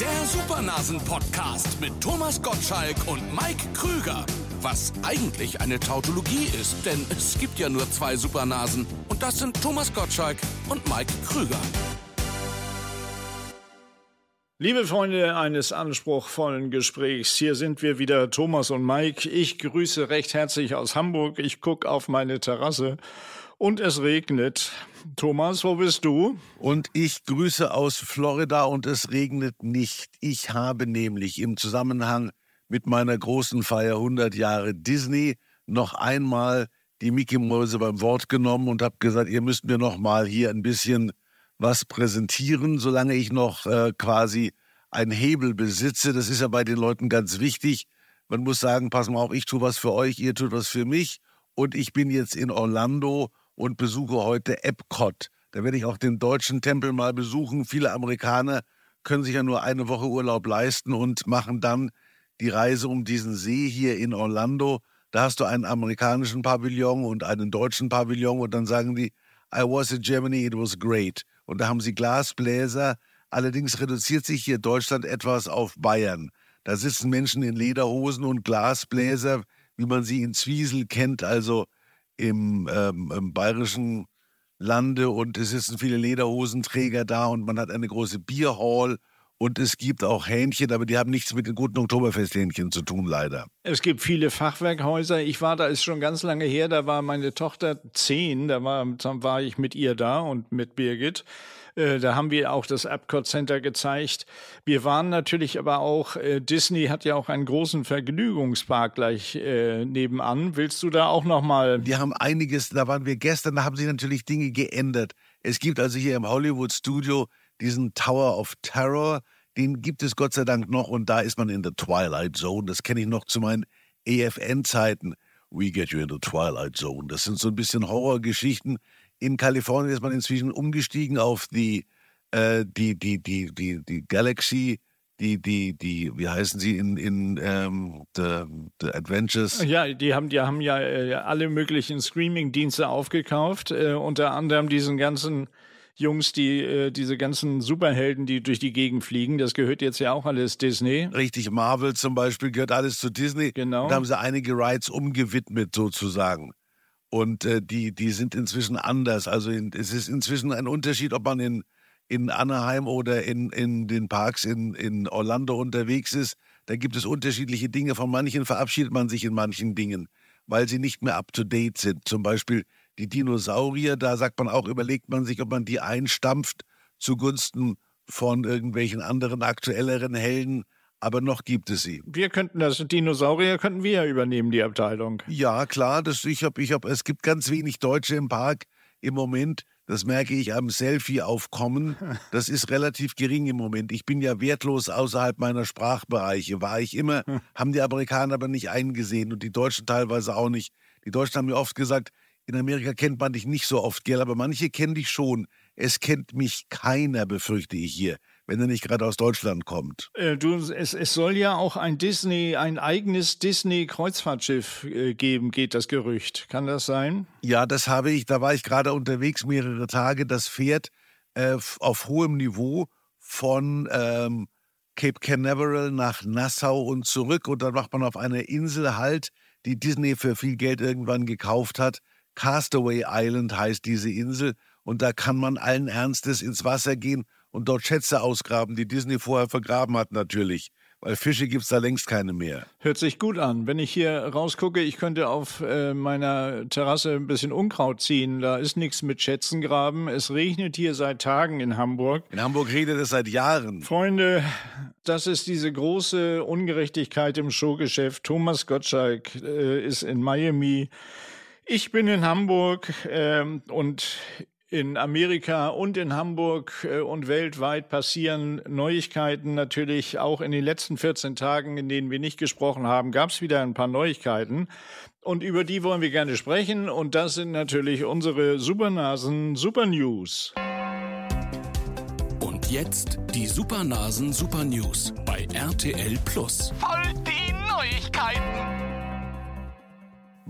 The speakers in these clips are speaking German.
Der Supernasen-Podcast mit Thomas Gottschalk und Mike Krüger. Was eigentlich eine Tautologie ist, denn es gibt ja nur zwei Supernasen. Und das sind Thomas Gottschalk und Mike Krüger. Liebe Freunde eines anspruchsvollen Gesprächs, hier sind wir wieder, Thomas und Mike. Ich grüße recht herzlich aus Hamburg. Ich gucke auf meine Terrasse und es regnet. Thomas, wo bist du? Und ich grüße aus Florida und es regnet nicht. Ich habe nämlich im Zusammenhang mit meiner großen Feier 100 Jahre Disney noch einmal die Mickey Mäuse beim Wort genommen und habe gesagt, ihr müsst mir noch mal hier ein bisschen was präsentieren, solange ich noch äh, quasi einen Hebel besitze. Das ist ja bei den Leuten ganz wichtig. Man muss sagen, pass mal auf, ich tue was für euch, ihr tut was für mich. Und ich bin jetzt in Orlando und besuche heute Epcot. Da werde ich auch den deutschen Tempel mal besuchen. Viele Amerikaner können sich ja nur eine Woche Urlaub leisten und machen dann die Reise um diesen See hier in Orlando. Da hast du einen amerikanischen Pavillon und einen deutschen Pavillon und dann sagen die, I was in Germany, it was great und da haben sie Glasbläser. Allerdings reduziert sich hier Deutschland etwas auf Bayern. Da sitzen Menschen in Lederhosen und Glasbläser, wie man sie in Zwiesel kennt, also im, ähm, im bayerischen Lande. Und es sitzen viele Lederhosenträger da und man hat eine große Bierhall. Und es gibt auch Hähnchen, aber die haben nichts mit den guten Oktoberfesthähnchen zu tun, leider. Es gibt viele Fachwerkhäuser. Ich war da, ist schon ganz lange her, da war meine Tochter zehn, da war, war ich mit ihr da und mit Birgit. Äh, da haben wir auch das Epcot Center gezeigt. Wir waren natürlich aber auch, äh, Disney hat ja auch einen großen Vergnügungspark gleich äh, nebenan. Willst du da auch nochmal? Die haben einiges, da waren wir gestern, da haben sich natürlich Dinge geändert. Es gibt also hier im Hollywood Studio diesen Tower of Terror, den gibt es Gott sei Dank noch und da ist man in der Twilight Zone. Das kenne ich noch zu meinen EFN-Zeiten. We get you in the Twilight Zone. Das sind so ein bisschen Horrorgeschichten. In Kalifornien ist man inzwischen umgestiegen auf die, äh, die, die, die, die, die Galaxy, die, die, die, wie heißen sie in, in ähm, the, the Adventures? Ja, die haben, die haben ja äh, alle möglichen Streaming-Dienste aufgekauft, äh, unter anderem diesen ganzen Jungs, die äh, diese ganzen Superhelden, die durch die Gegend fliegen, das gehört jetzt ja auch alles Disney. Richtig, Marvel zum Beispiel gehört alles zu Disney. Genau. Da haben sie einige Rides umgewidmet sozusagen. Und äh, die, die sind inzwischen anders. Also in, es ist inzwischen ein Unterschied, ob man in, in Anaheim oder in, in den Parks in, in Orlando unterwegs ist. Da gibt es unterschiedliche Dinge. Von manchen verabschiedet man sich in manchen Dingen, weil sie nicht mehr up-to-date sind. Zum Beispiel die Dinosaurier, da sagt man auch, überlegt man sich, ob man die einstampft zugunsten von irgendwelchen anderen aktuelleren Helden. Aber noch gibt es sie. Wir könnten das Dinosaurier könnten wir ja übernehmen, die Abteilung. Ja, klar, das, ich hab, ich hab, es gibt ganz wenig Deutsche im Park im Moment. Das merke ich am Selfie-Aufkommen. Das ist relativ gering im Moment. Ich bin ja wertlos außerhalb meiner Sprachbereiche. War ich immer, haben die Amerikaner aber nicht eingesehen und die Deutschen teilweise auch nicht. Die Deutschen haben mir oft gesagt, in Amerika kennt man dich nicht so oft, gell, aber manche kennen dich schon. Es kennt mich keiner, befürchte ich hier, wenn er nicht gerade aus Deutschland kommt. Äh, du, es, es soll ja auch ein Disney, ein eigenes Disney-Kreuzfahrtschiff äh, geben, geht das Gerücht. Kann das sein? Ja, das habe ich. Da war ich gerade unterwegs mehrere Tage. Das fährt äh, auf hohem Niveau von ähm, Cape Canaveral nach Nassau und zurück. Und dann macht man auf einer Insel halt, die Disney für viel Geld irgendwann gekauft hat. Castaway Island heißt diese Insel und da kann man allen Ernstes ins Wasser gehen und dort Schätze ausgraben, die Disney vorher vergraben hat natürlich. Weil Fische gibt es da längst keine mehr. Hört sich gut an. Wenn ich hier rausgucke, ich könnte auf äh, meiner Terrasse ein bisschen Unkraut ziehen. Da ist nichts mit Schätzen graben. Es regnet hier seit Tagen in Hamburg. In Hamburg regnet es seit Jahren. Freunde, das ist diese große Ungerechtigkeit im Showgeschäft. Thomas Gottschalk äh, ist in Miami. Ich bin in Hamburg ähm, und in Amerika und in Hamburg äh, und weltweit passieren Neuigkeiten. Natürlich auch in den letzten 14 Tagen, in denen wir nicht gesprochen haben, gab es wieder ein paar Neuigkeiten. Und über die wollen wir gerne sprechen. Und das sind natürlich unsere Supernasen Super News. Und jetzt die Supernasen Super News bei RTL Plus. Voll die Neuigkeiten.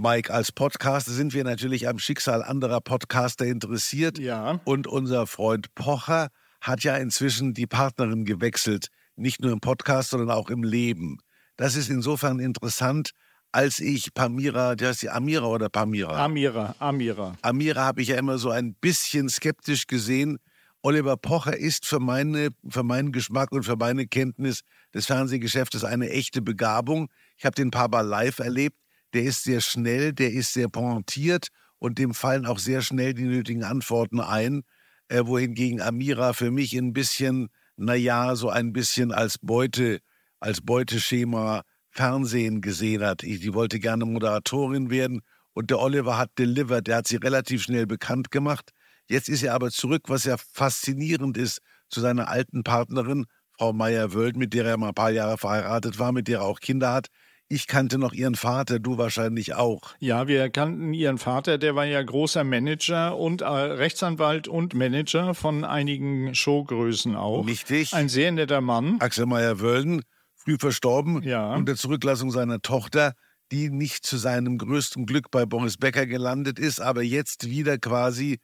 Mike, als Podcaster sind wir natürlich am Schicksal anderer Podcaster interessiert. Ja. Und unser Freund Pocher hat ja inzwischen die Partnerin gewechselt, nicht nur im Podcast, sondern auch im Leben. Das ist insofern interessant, als ich Pamira, der heißt die Amira oder Pamira? Amira, Amira. Amira habe ich ja immer so ein bisschen skeptisch gesehen. Oliver Pocher ist für, meine, für meinen Geschmack und für meine Kenntnis des Fernsehgeschäftes eine echte Begabung. Ich habe den Mal live erlebt. Der ist sehr schnell, der ist sehr pointiert und dem fallen auch sehr schnell die nötigen Antworten ein. Äh, wohingegen Amira für mich ein bisschen, naja, so ein bisschen als Beute, als Beuteschema Fernsehen gesehen hat. Die wollte gerne Moderatorin werden und der Oliver hat delivered, der hat sie relativ schnell bekannt gemacht. Jetzt ist er aber zurück, was ja faszinierend ist, zu seiner alten Partnerin, Frau Meyer-Wöld, mit der er mal ein paar Jahre verheiratet war, mit der er auch Kinder hat. Ich kannte noch ihren Vater, du wahrscheinlich auch. Ja, wir kannten ihren Vater, der war ja großer Manager und äh, Rechtsanwalt und Manager von einigen Showgrößen auch. Richtig. Ein sehr netter Mann. Axel Meyer-Wölden früh verstorben ja. und der Zurücklassung seiner Tochter, die nicht zu seinem größten Glück bei Boris Becker gelandet ist, aber jetzt wieder quasi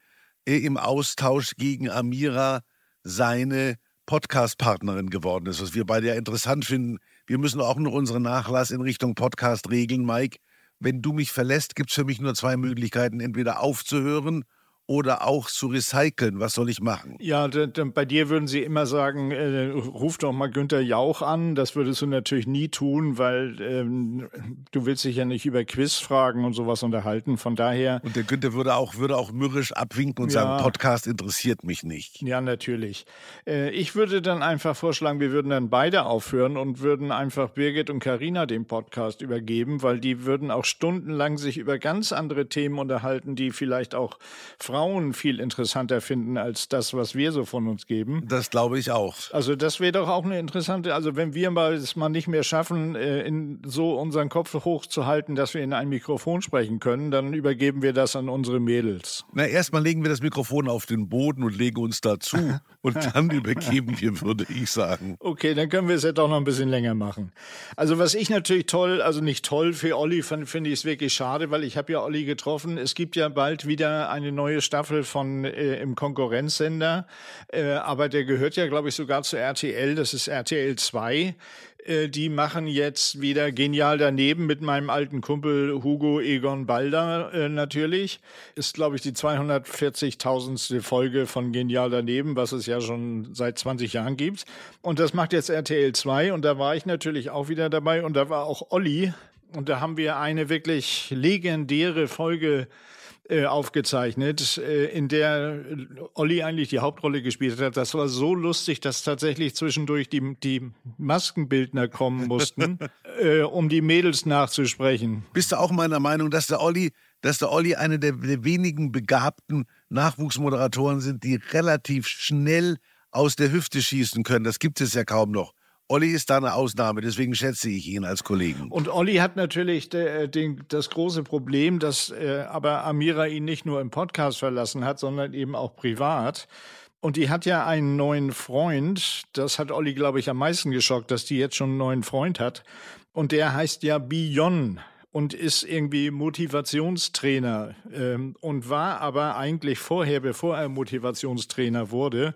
äh, im Austausch gegen Amira seine Podcast-Partnerin geworden ist, was wir beide ja interessant finden. Wir müssen auch noch unseren Nachlass in Richtung Podcast regeln, Mike. Wenn du mich verlässt, gibt es für mich nur zwei Möglichkeiten, entweder aufzuhören oder auch zu recyceln? Was soll ich machen? Ja, bei dir würden sie immer sagen, äh, ruf doch mal Günther Jauch an. Das würdest du natürlich nie tun, weil ähm, du willst dich ja nicht über Quizfragen und sowas unterhalten. Von daher. Und der Günther würde auch, würde auch mürrisch abwinken und ja, sagen, Podcast interessiert mich nicht. Ja, natürlich. Äh, ich würde dann einfach vorschlagen, wir würden dann beide aufhören und würden einfach Birgit und Karina den Podcast übergeben, weil die würden auch stundenlang sich über ganz andere Themen unterhalten, die vielleicht auch Fragen Frauen viel interessanter finden als das, was wir so von uns geben. Das glaube ich auch. Also das wäre doch auch eine interessante, also wenn wir mal es mal nicht mehr schaffen, äh, in so unseren Kopf hochzuhalten, dass wir in ein Mikrofon sprechen können, dann übergeben wir das an unsere Mädels. Na, erstmal legen wir das Mikrofon auf den Boden und legen uns dazu und dann übergeben wir, würde ich sagen. Okay, dann können wir es ja doch noch ein bisschen länger machen. Also was ich natürlich toll, also nicht toll für Olli, finde ich es wirklich schade, weil ich habe ja Olli getroffen. Es gibt ja bald wieder eine neue Staffel von äh, im Konkurrenzsender, äh, aber der gehört ja, glaube ich, sogar zu RTL. Das ist RTL 2. Äh, die machen jetzt wieder genial daneben mit meinem alten Kumpel Hugo Egon Balder äh, natürlich. Ist, glaube ich, die 240.000. Folge von Genial daneben, was es ja schon seit 20 Jahren gibt. Und das macht jetzt RTL 2 und da war ich natürlich auch wieder dabei und da war auch Olli. Und da haben wir eine wirklich legendäre Folge äh, aufgezeichnet, äh, in der Olli eigentlich die Hauptrolle gespielt hat. Das war so lustig, dass tatsächlich zwischendurch die, die Maskenbildner kommen mussten, äh, um die Mädels nachzusprechen. Bist du auch meiner Meinung, dass der Olli, dass der Olli eine der, der wenigen begabten Nachwuchsmoderatoren sind, die relativ schnell aus der Hüfte schießen können? Das gibt es ja kaum noch. Olli ist da eine Ausnahme, deswegen schätze ich ihn als Kollegen. Und Olli hat natürlich de, äh, de, das große Problem, dass äh, aber Amira ihn nicht nur im Podcast verlassen hat, sondern eben auch privat. Und die hat ja einen neuen Freund. Das hat Olli, glaube ich, am meisten geschockt, dass die jetzt schon einen neuen Freund hat. Und der heißt ja Bion und ist irgendwie Motivationstrainer ähm, und war aber eigentlich vorher, bevor er Motivationstrainer wurde,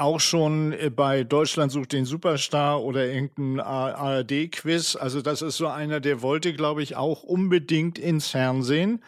auch schon äh, bei Deutschland sucht den Superstar oder irgendein ARD-Quiz. Also das ist so einer, der wollte, glaube ich, auch unbedingt ins Fernsehen.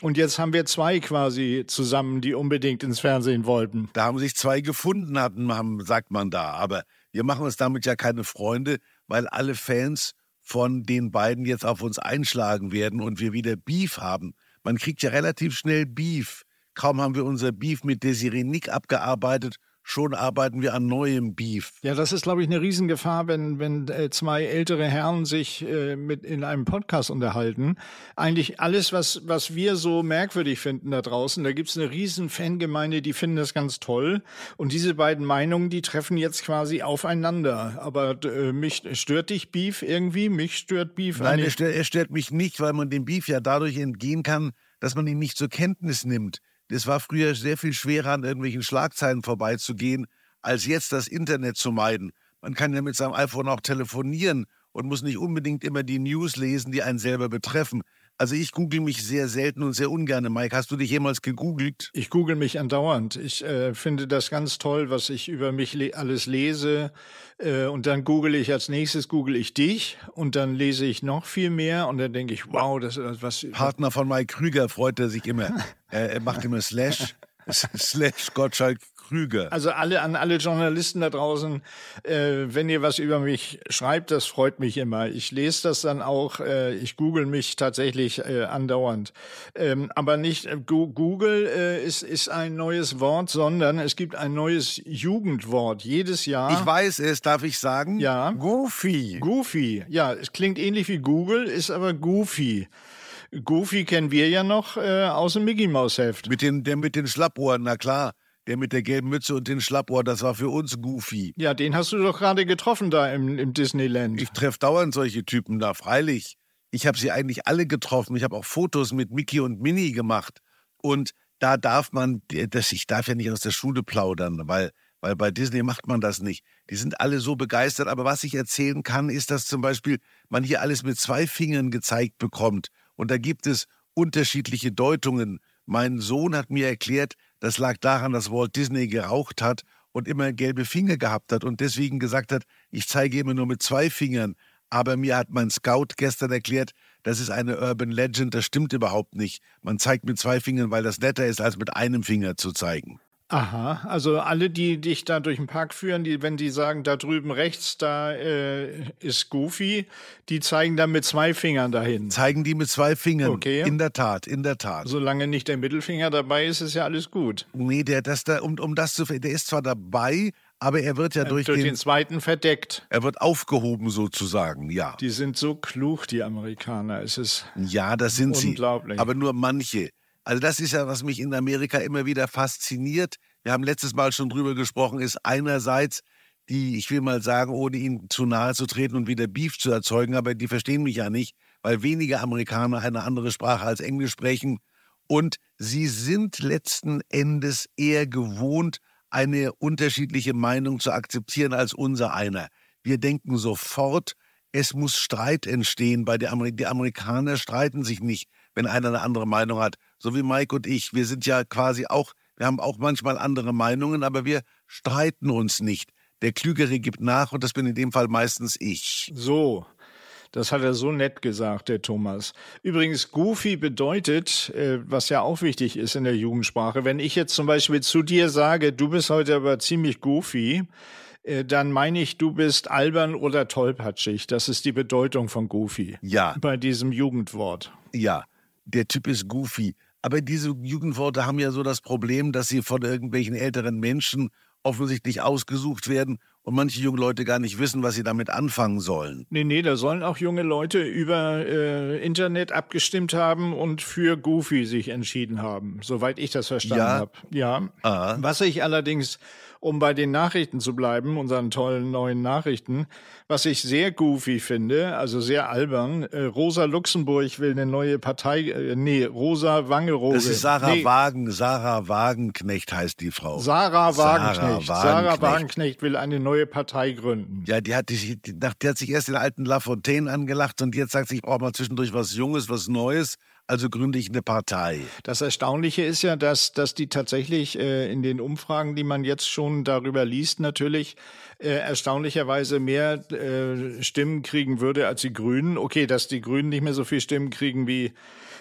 Und jetzt haben wir zwei quasi zusammen, die unbedingt ins Fernsehen wollten. Da haben sich zwei gefunden, hatten, sagt man da. Aber wir machen uns damit ja keine Freunde, weil alle Fans von den beiden jetzt auf uns einschlagen werden und wir wieder Beef haben. Man kriegt ja relativ schnell Beef. Kaum haben wir unser Beef mit Desiree Nick abgearbeitet schon arbeiten wir an neuem Beef. Ja, das ist, glaube ich, eine Riesengefahr, wenn, wenn äh, zwei ältere Herren sich äh, mit in einem Podcast unterhalten. Eigentlich alles, was, was wir so merkwürdig finden da draußen, da gibt es eine riesen Fangemeinde, die finden das ganz toll. Und diese beiden Meinungen, die treffen jetzt quasi aufeinander. Aber äh, mich stört dich Beef irgendwie? Mich stört Beef Nein, er stört, er stört mich nicht, weil man dem Beef ja dadurch entgehen kann, dass man ihn nicht zur Kenntnis nimmt. Es war früher sehr viel schwerer, an irgendwelchen Schlagzeilen vorbeizugehen, als jetzt das Internet zu meiden. Man kann ja mit seinem iPhone auch telefonieren und muss nicht unbedingt immer die News lesen, die einen selber betreffen. Also ich google mich sehr selten und sehr ungern. Mike, hast du dich jemals gegoogelt? Ich google mich andauernd. Ich äh, finde das ganz toll, was ich über mich le alles lese. Äh, und dann google ich als nächstes, google ich dich und dann lese ich noch viel mehr und dann denke ich, wow, das ist was. Partner von Mike Krüger freut er sich immer. er, er macht immer Slash, Slash Gottschalk Krüger. Also alle an alle Journalisten da draußen, äh, wenn ihr was über mich schreibt, das freut mich immer. Ich lese das dann auch, äh, ich google mich tatsächlich äh, andauernd. Ähm, aber nicht äh, Google äh, ist, ist ein neues Wort, sondern es gibt ein neues Jugendwort jedes Jahr. Ich weiß es, darf ich sagen? Ja. Goofy. Goofy. Ja, es klingt ähnlich wie Google, ist aber Goofy. Goofy kennen wir ja noch äh, aus dem Mickey Mouse Heft. Mit den, der mit den Schlappohren, na klar. Der mit der gelben Mütze und den Schlappohr, das war für uns Goofy. Ja, den hast du doch gerade getroffen da im, im Disneyland. Ich treffe dauernd solche Typen da, freilich. Ich habe sie eigentlich alle getroffen. Ich habe auch Fotos mit Mickey und Minnie gemacht. Und da darf man, das, ich darf ja nicht aus der Schule plaudern, weil, weil bei Disney macht man das nicht. Die sind alle so begeistert. Aber was ich erzählen kann, ist, dass zum Beispiel man hier alles mit zwei Fingern gezeigt bekommt. Und da gibt es unterschiedliche Deutungen. Mein Sohn hat mir erklärt, das lag daran, dass Walt Disney geraucht hat und immer gelbe Finger gehabt hat und deswegen gesagt hat, ich zeige immer nur mit zwei Fingern. Aber mir hat mein Scout gestern erklärt, das ist eine Urban Legend, das stimmt überhaupt nicht. Man zeigt mit zwei Fingern, weil das netter ist, als mit einem Finger zu zeigen. Aha, also alle, die dich da durch den Park führen, die, wenn die sagen, da drüben rechts, da äh, ist Goofy, die zeigen dann mit zwei Fingern dahin. Zeigen die mit zwei Fingern. Okay. In der Tat, in der Tat. Solange nicht der Mittelfinger dabei ist, ist ja alles gut. Nee, der, das da, um, um das zu, der ist zwar dabei, aber er wird ja durch, durch den, den zweiten verdeckt. er wird aufgehoben sozusagen, ja. Die sind so klug, die Amerikaner. Es ist Ja, das sind sie. Unglaublich. Aber nur manche. Also das ist ja, was mich in Amerika immer wieder fasziniert. Wir haben letztes Mal schon drüber gesprochen, ist einerseits die, ich will mal sagen, ohne ihnen zu nahe zu treten und wieder Beef zu erzeugen, aber die verstehen mich ja nicht, weil wenige Amerikaner eine andere Sprache als Englisch sprechen. Und sie sind letzten Endes eher gewohnt, eine unterschiedliche Meinung zu akzeptieren als unser einer. Wir denken sofort, es muss Streit entstehen. Bei der Ameri die Amerikaner streiten sich nicht, wenn einer eine andere Meinung hat. So wie Mike und ich. Wir sind ja quasi auch, wir haben auch manchmal andere Meinungen, aber wir streiten uns nicht. Der Klügere gibt nach und das bin in dem Fall meistens ich. so. Das hat er so nett gesagt, der Thomas. Übrigens, Goofy bedeutet, äh, was ja auch wichtig ist in der Jugendsprache, wenn ich jetzt zum Beispiel zu dir sage, du bist heute aber ziemlich goofy, äh, dann meine ich, du bist albern oder tollpatschig. Das ist die Bedeutung von goofy. Ja. Bei diesem Jugendwort. Ja, der Typ ist goofy. Aber diese Jugendworte haben ja so das Problem, dass sie von irgendwelchen älteren Menschen offensichtlich ausgesucht werden und manche junge Leute gar nicht wissen, was sie damit anfangen sollen. Nee, nee, da sollen auch junge Leute über äh, Internet abgestimmt haben und für Goofy sich entschieden haben, soweit ich das verstanden Ja. habe. Ja. Ah. Was ich allerdings, um bei den Nachrichten zu bleiben, unseren tollen neuen Nachrichten, was ich sehr goofy finde, also sehr albern, äh, Rosa Luxemburg will eine neue Partei, äh, nee, Rosa Wangerooge. Das ist Sarah nee, Wagen, Sarah Wagenknecht heißt die Frau. Sarah Wagenknecht. Sarah Sarah Wagenknecht. Wagenknecht will eine neue Partei gründen. Ja, die hat, die, die, die hat sich erst den alten Lafontaine angelacht und jetzt sagt sie, ich brauche mal zwischendurch was Junges, was Neues, also gründe ich eine Partei. Das Erstaunliche ist ja, dass, dass die tatsächlich äh, in den Umfragen, die man jetzt schon darüber liest, natürlich äh, erstaunlicherweise mehr äh, Stimmen kriegen würde als die Grünen. Okay, dass die Grünen nicht mehr so viel Stimmen kriegen wie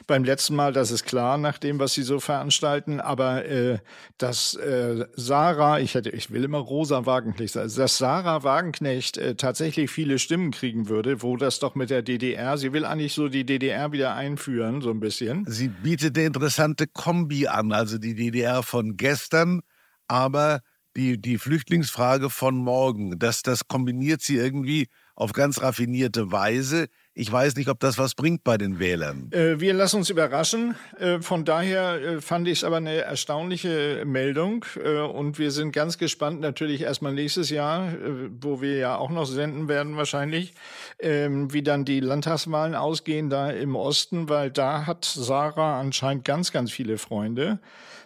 beim letzten Mal, das ist klar, nach dem, was sie so veranstalten. Aber äh, dass äh, Sarah, ich hätte, ich will immer Rosa Wagenknecht sagen, dass Sarah Wagenknecht äh, tatsächlich viele Stimmen kriegen würde, wo das doch mit der DDR, sie will eigentlich so die DDR wieder einführen, so ein bisschen. Sie bietet eine interessante Kombi an, also die DDR von gestern, aber die, die Flüchtlingsfrage von morgen. Das, das kombiniert sie irgendwie auf ganz raffinierte Weise. Ich weiß nicht, ob das was bringt bei den Wählern. Äh, wir lassen uns überraschen. Äh, von daher äh, fand ich es aber eine erstaunliche Meldung. Äh, und wir sind ganz gespannt, natürlich erstmal nächstes Jahr, äh, wo wir ja auch noch senden werden wahrscheinlich, ähm, wie dann die Landtagswahlen ausgehen da im Osten, weil da hat Sarah anscheinend ganz, ganz viele Freunde.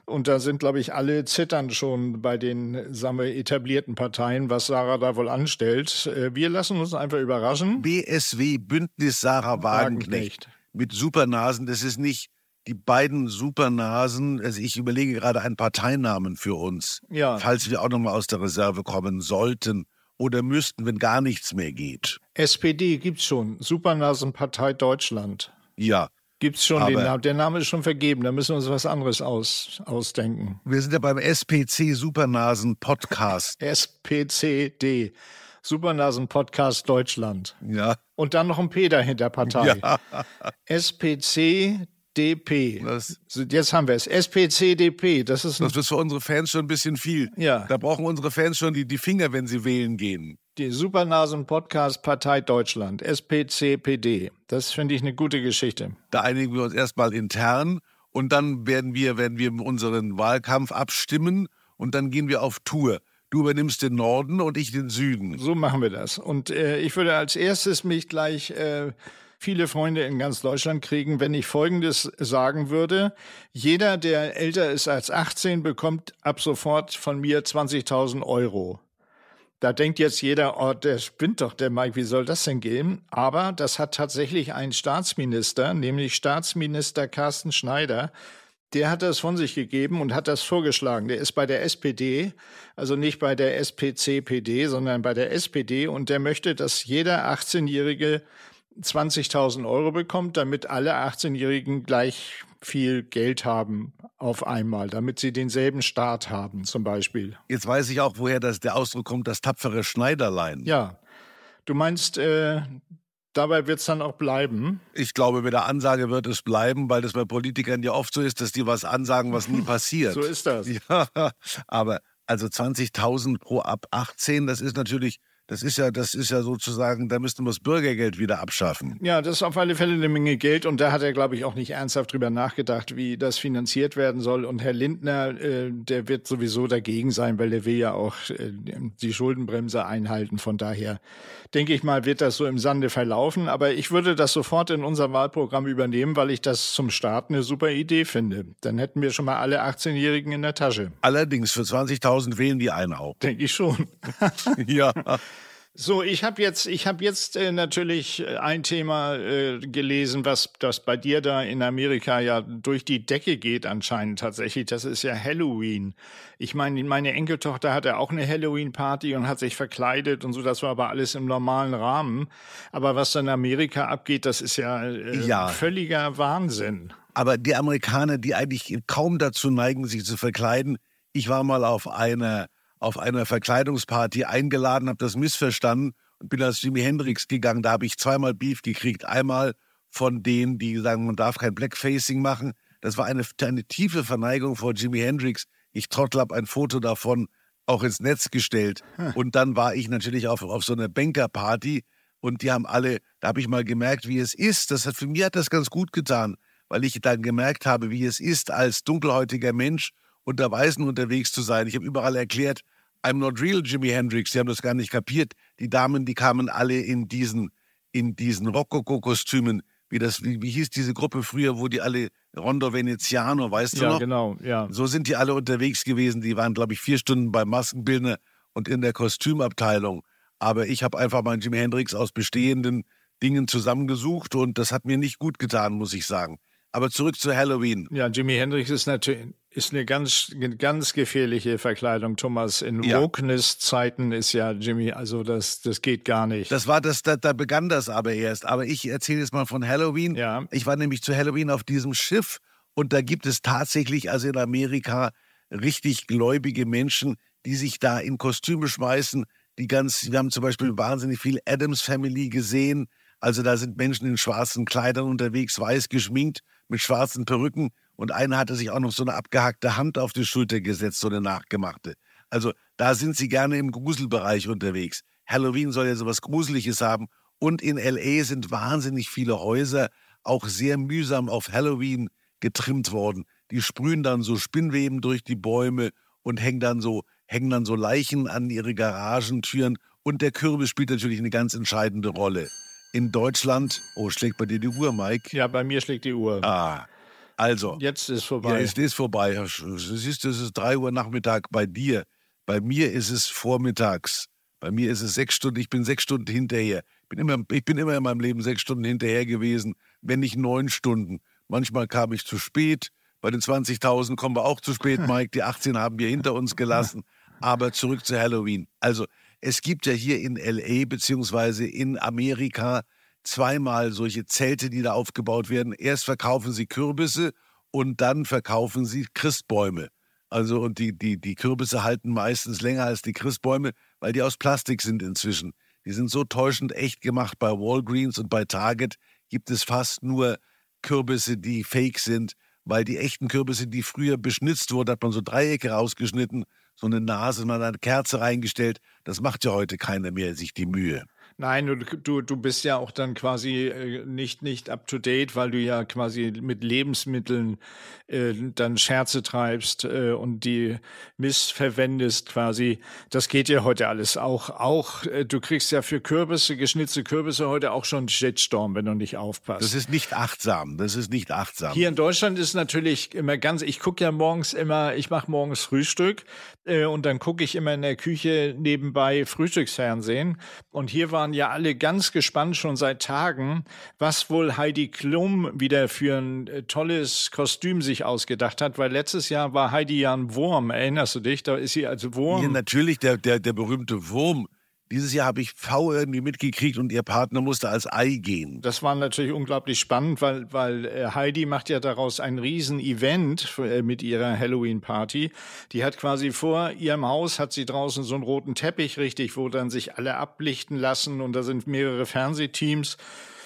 Und da sind, glaube ich, alle zittern schon bei den sagen wir, etablierten Parteien, was Sarah da wohl anstellt. Äh, wir lassen uns einfach überraschen. BSW Bündnis Sarah Wagenknecht. mit Supernasen, das ist nicht die beiden Supernasen, also ich überlege gerade einen Parteinamen für uns, Ja. falls wir auch nochmal aus der Reserve kommen sollten oder müssten, wenn gar nichts mehr geht. SPD gibt's schon. Supernasenpartei Deutschland. Ja, Gibt's schon Aber- den Namen. Der Name ist schon vergeben. Da müssen wir uns was anderes aus, ausdenken. wir sind ja beim SPC Supernasen Podcast. SPCD. Supernasen Podcast Deutschland. Ja, Und dann noch ein P dahinter Partei. ja. SPCDP. Das- So, Jetzt haben wir es. SPCDP. Das ist Das ist für unsere Fans schon ein bisschen viel. Ja. Da brauchen unsere Fans schon die, die Finger, wenn sie wählen gehen. Die Supernasen Podcast Partei Deutschland. SPCPD. Das finde ich eine gute Geschichte. Da einigen wir uns erstmal intern und dann werden wir, werden wir unseren Wahlkampf abstimmen und dann gehen wir auf Tour. Du übernimmst den Norden und ich den Süden. So machen wir das. Und äh, ich würde als erstes mich gleich äh, viele Freunde in ganz Deutschland kriegen, wenn ich Folgendes sagen würde. Jeder, der älter ist als 18, bekommt ab sofort von mir 20.000 Euro. Da denkt jetzt jeder, oh, der spinnt doch, der Mike, wie soll das denn gehen? Aber das hat tatsächlich ein Staatsminister, nämlich Staatsminister Carsten Schneider, der hat das von sich gegeben und hat das vorgeschlagen. Der ist bei der SPD, also nicht bei der SPCPD, sondern bei der SPD und der möchte, dass jeder 18-Jährige 20.000 Euro bekommt, damit alle 18-Jährigen gleich viel Geld haben auf einmal, damit sie denselben Start haben zum Beispiel. Jetzt weiß ich auch, woher das, der Ausdruck kommt, das tapfere Schneiderlein. Ja, du meinst, äh, dabei wird es dann auch bleiben. Ich glaube, mit der Ansage wird es bleiben, weil das bei Politikern ja oft so ist, dass die was ansagen, was nie passiert. So ist das. Ja, aber also 20.000 pro ab 18, das ist natürlich, das ist ja, das ist ja sozusagen, da müssten wir das Bürgergeld wieder abschaffen. Ja, das ist auf alle Fälle eine Menge Geld und da hat er, glaube ich, auch nicht ernsthaft drüber nachgedacht, wie das finanziert werden soll. Und Herr Lindner, äh, der wird sowieso dagegen sein, weil der will ja auch äh, die Schuldenbremse einhalten. Von daher denke ich mal, wird das so im Sande verlaufen. Aber ich würde das sofort in unser Wahlprogramm übernehmen, weil ich das zum Start eine super Idee finde. Dann hätten wir schon mal alle 18-Jährigen in der Tasche. Allerdings für 20.000 wählen die einen auch. Denke ich schon. ja. So, ich habe jetzt, ich habe jetzt äh, natürlich äh, ein Thema äh, gelesen, was das bei dir da in Amerika ja durch die Decke geht anscheinend tatsächlich. Das ist ja Halloween. Ich meine, meine Enkeltochter hatte auch eine Halloween-Party und hat sich verkleidet und so. Das war aber alles im normalen Rahmen. Aber was dann in Amerika abgeht, das ist ja, äh, Ja. völliger Wahnsinn. Aber die Amerikaner, die eigentlich kaum dazu neigen, sich zu verkleiden. Ich war mal auf einer, auf einer Verkleidungsparty eingeladen, habe das missverstanden und bin als Jimi Hendrix gegangen. Da habe ich zweimal Beef gekriegt. Einmal von denen, die sagen, man darf kein Blackfacing machen. Das war eine, eine tiefe Verneigung vor Jimi Hendrix. Ich trottel habe ein Foto davon auch ins Netz gestellt. Und dann war ich natürlich auf, auf so einer Bankerparty und die haben alle, da habe ich mal gemerkt, wie es ist. Das hat, für mich hat das ganz gut getan, weil ich dann gemerkt habe, wie es ist, als dunkelhäutiger Mensch unter Weißen unterwegs zu sein. Ich habe überall erklärt, I'm not real Jimi Hendrix. Die haben das gar nicht kapiert. Die Damen, die kamen alle in diesen, in diesen Rokoko-Kostümen. Wie, das, wie, wie hieß diese Gruppe früher, wo die alle Rondo Veneziano, weißt du Ja, noch? genau, ja. So sind die alle unterwegs gewesen. Die waren, glaube ich, vier Stunden beim Maskenbildner und in der Kostümabteilung. Aber ich habe einfach meinen Jimi Hendrix aus bestehenden Dingen zusammengesucht und das hat mir nicht gut getan, muss ich sagen. Aber zurück zu Halloween. Ja, Jimi Hendrix ist natürlich ist eine ganz ganz gefährliche Verkleidung, Thomas. In Ja. Wokeness-Zeiten ist ja Jimmy, also das das geht gar nicht. Das war das, da, da begann das aber erst. Aber ich erzähle jetzt mal von Halloween. Ja. Ich war nämlich zu Halloween auf diesem Schiff und da gibt es tatsächlich, also in Amerika, richtig gläubige Menschen, die sich da in Kostüme schmeißen. Die ganz, wir haben zum Beispiel wahnsinnig viel Adams Family gesehen. Also da sind Menschen in schwarzen Kleidern unterwegs, weiß geschminkt, mit schwarzen Perücken. Und einer hatte sich auch noch so eine abgehackte Hand auf die Schulter gesetzt, so eine nachgemachte. Also da sind sie gerne im Gruselbereich unterwegs. Halloween soll ja sowas Gruseliges haben. Und in L.A. sind wahnsinnig viele Häuser auch sehr mühsam auf Halloween getrimmt worden. Die sprühen dann so Spinnweben durch die Bäume und hängen dann so, hängen dann so Leichen an ihre Garagentüren. Und der Kürbis spielt natürlich eine ganz entscheidende Rolle. In Deutschland, oh, schlägt bei dir die Uhr, Mike? ja, bei mir schlägt die Uhr. Ah, also. Jetzt ist Ja, vorbei. es ist vorbei. Du siehst, es ist 3 Uhr Nachmittag bei dir. Bei mir ist es vormittags. Bei mir ist es sechs Stunden, ich bin sechs Stunden hinterher. Ich bin immer, ich bin immer in meinem Leben sechs Stunden hinterher gewesen, wenn nicht neun Stunden. Manchmal kam ich zu spät. Bei den 20.000 kommen wir auch zu spät, Mike. Die 18 haben wir hinter uns gelassen. Aber zurück zu Halloween. Also, es gibt ja hier in LA beziehungsweise in Amerika zweimal solche Zelte, die da aufgebaut werden. Erst verkaufen sie Kürbisse und dann verkaufen sie Christbäume. Also, und die, die, die Kürbisse halten meistens länger als die Christbäume, weil die aus Plastik sind inzwischen. Die sind so täuschend echt gemacht. Bei Walgreens und bei Target gibt es fast nur Kürbisse, die fake sind, weil die echten Kürbisse, die früher beschnitzt wurden, hat man so Dreiecke rausgeschnitten, so eine Nase, man hat eine Kerze reingestellt. Das macht ja heute keiner mehr, sich die Mühe. Nein, du, du, du bist ja auch dann quasi äh, nicht, nicht up to date, weil du ja quasi mit Lebensmitteln äh, dann Scherze treibst äh, und die missverwendest quasi. Das geht ja heute alles auch. Auch äh, du kriegst ja für Kürbisse, geschnitzte Kürbisse heute auch schon Shitstorm, wenn du nicht aufpasst. Das ist nicht achtsam. Das ist nicht achtsam. Hier in Deutschland ist natürlich immer ganz, ich gucke ja morgens immer, ich mache morgens Frühstück äh, und dann gucke ich immer in der Küche nebenbei Frühstücksfernsehen. Und hier waren ja alle ganz gespannt schon seit Tagen, was wohl Heidi Klum wieder für ein äh, tolles Kostüm sich ausgedacht hat, weil letztes Jahr war Heidi ja ein Wurm, erinnerst du dich? Da ist sie als Wurm. Ja, natürlich, der, der, der berühmte Wurm. Dieses Jahr habe ich V irgendwie mitgekriegt und ihr Partner musste als Ei gehen. Das war natürlich unglaublich spannend, weil, weil äh, Heidi macht ja daraus ein Riesen-Event äh, mit ihrer Halloween-Party. Die hat quasi vor ihrem Haus, hat sie draußen so einen roten Teppich richtig, wo dann sich alle ablichten lassen und da sind mehrere Fernsehteams.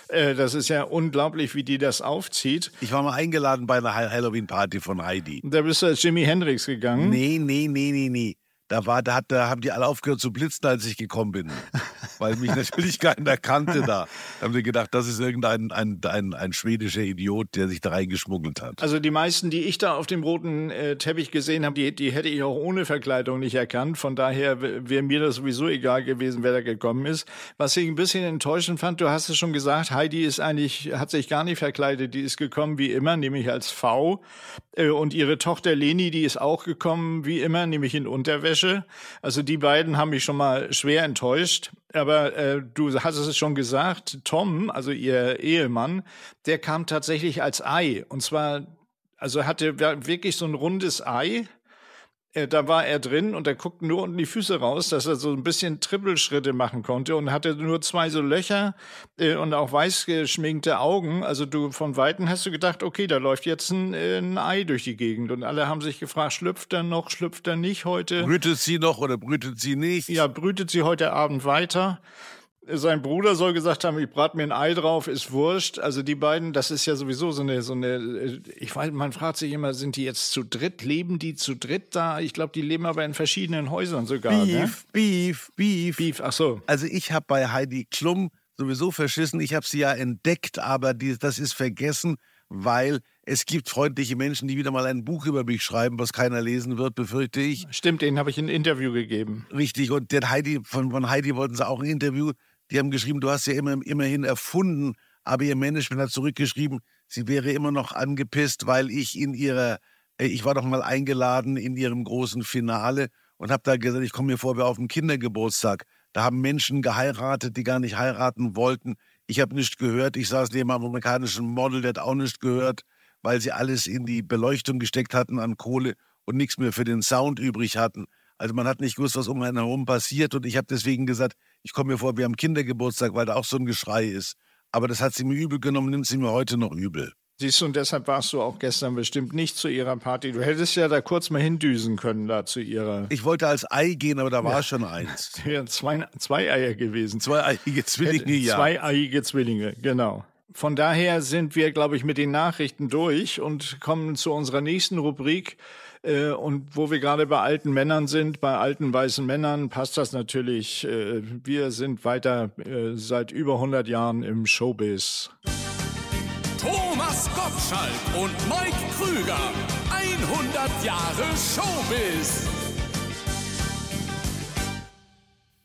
Äh, Das ist ja unglaublich, wie die das aufzieht. Ich war mal eingeladen bei einer Halloween-Party von Heidi. Da bist du als Jimi Hendrix gegangen. Nee, nee, nee, nee, nee. Da, war, da, hat, da haben die alle aufgehört zu blitzen, als ich gekommen bin. Weil mich natürlich keiner kannte da. Da haben sie gedacht, das ist irgendein ein, ein, ein schwedischer Idiot, der sich da reingeschmuggelt hat. Also die meisten, die ich da auf dem roten äh, Teppich gesehen habe, die, die hätte ich auch ohne Verkleidung nicht erkannt. Von daher wäre mir das sowieso egal gewesen, wer da gekommen ist. Was ich ein bisschen enttäuschend fand, du hast es schon gesagt, Heidi ist eigentlich, hat sich gar nicht verkleidet. Die ist gekommen wie immer, nämlich als V. Äh, und ihre Tochter Leni, die ist auch gekommen wie immer, nämlich in Unterwäsche. Also die beiden haben mich schon mal schwer enttäuscht. Aber äh, du hast es schon gesagt, Tom, also ihr Ehemann, der kam tatsächlich als Ei. Und zwar, also hatte wirklich so ein rundes Ei. Äh, da war er drin und er guckte nur unten die Füße raus, dass er so ein bisschen Trippelschritte machen konnte und hatte nur zwei so Löcher äh, und auch weiß geschminkte Augen. Also du von Weitem hast du gedacht, okay, da läuft jetzt ein, äh, ein Ei durch die Gegend und alle haben sich gefragt, schlüpft er noch, schlüpft er nicht heute? Brütet sie noch oder brütet sie nicht? Ja, brütet sie heute Abend weiter? Sein Bruder soll gesagt haben, ich brate mir ein Ei drauf, ist wurscht. Also die beiden, das ist ja sowieso so eine, so eine, ich weiß, man fragt sich immer, sind die jetzt zu dritt? Leben die zu dritt da? Ich glaube, die leben aber in verschiedenen Häusern sogar. Beef, ne? Beef, Beef. Beef, ach so. Also ich habe bei Heidi Klum sowieso verschissen. Ich habe sie ja entdeckt, aber die, das ist vergessen, weil es gibt freundliche Menschen, die wieder mal ein Buch über mich schreiben, was keiner lesen wird, befürchte ich. Stimmt, denen habe ich ein Interview gegeben. Richtig, und den Heidi, von, von Heidi wollten sie auch ein Interview. Die haben geschrieben, du hast ja immer, immerhin erfunden, aber ihr Management hat zurückgeschrieben, sie wäre immer noch angepisst, weil ich in ihrer, äh, ich war doch mal eingeladen in ihrem großen Finale und habe da gesagt, ich komme mir vor wie auf dem Kindergeburtstag. Da haben Menschen geheiratet, die gar nicht heiraten wollten. Ich habe nichts gehört. Ich saß neben einem amerikanischen Model, der hat auch nichts gehört, weil sie alles in die Beleuchtung gesteckt hatten an Kohle und nichts mehr für den Sound übrig hatten. Also man hat nicht gewusst, was um einen herum passiert und ich habe deswegen gesagt, ich komme mir vor wie am Kindergeburtstag, weil da auch so ein Geschrei ist. Aber das hat sie mir übel genommen, nimmt sie mir heute noch übel. Siehst du, und deshalb warst du auch gestern bestimmt nicht zu ihrer Party. Du hättest ja da kurz mal hindüsen können, da zu ihrer. Ich wollte als Ei gehen, aber da war ja. schon eins. Das wären zwei, zwei Eier gewesen. Zwei eiige Zwillinge, ja. Zwei eiige Zwillinge, genau. Von daher sind wir, glaube ich, mit den Nachrichten durch und kommen zu unserer nächsten Rubrik. Äh, und wo wir gerade bei alten Männern sind, bei alten weißen Männern, passt das natürlich. Äh, wir sind weiter äh, seit über 100 Jahren im Showbiz. Thomas Gottschalk und Mike Krüger. 100 Jahre Showbiz.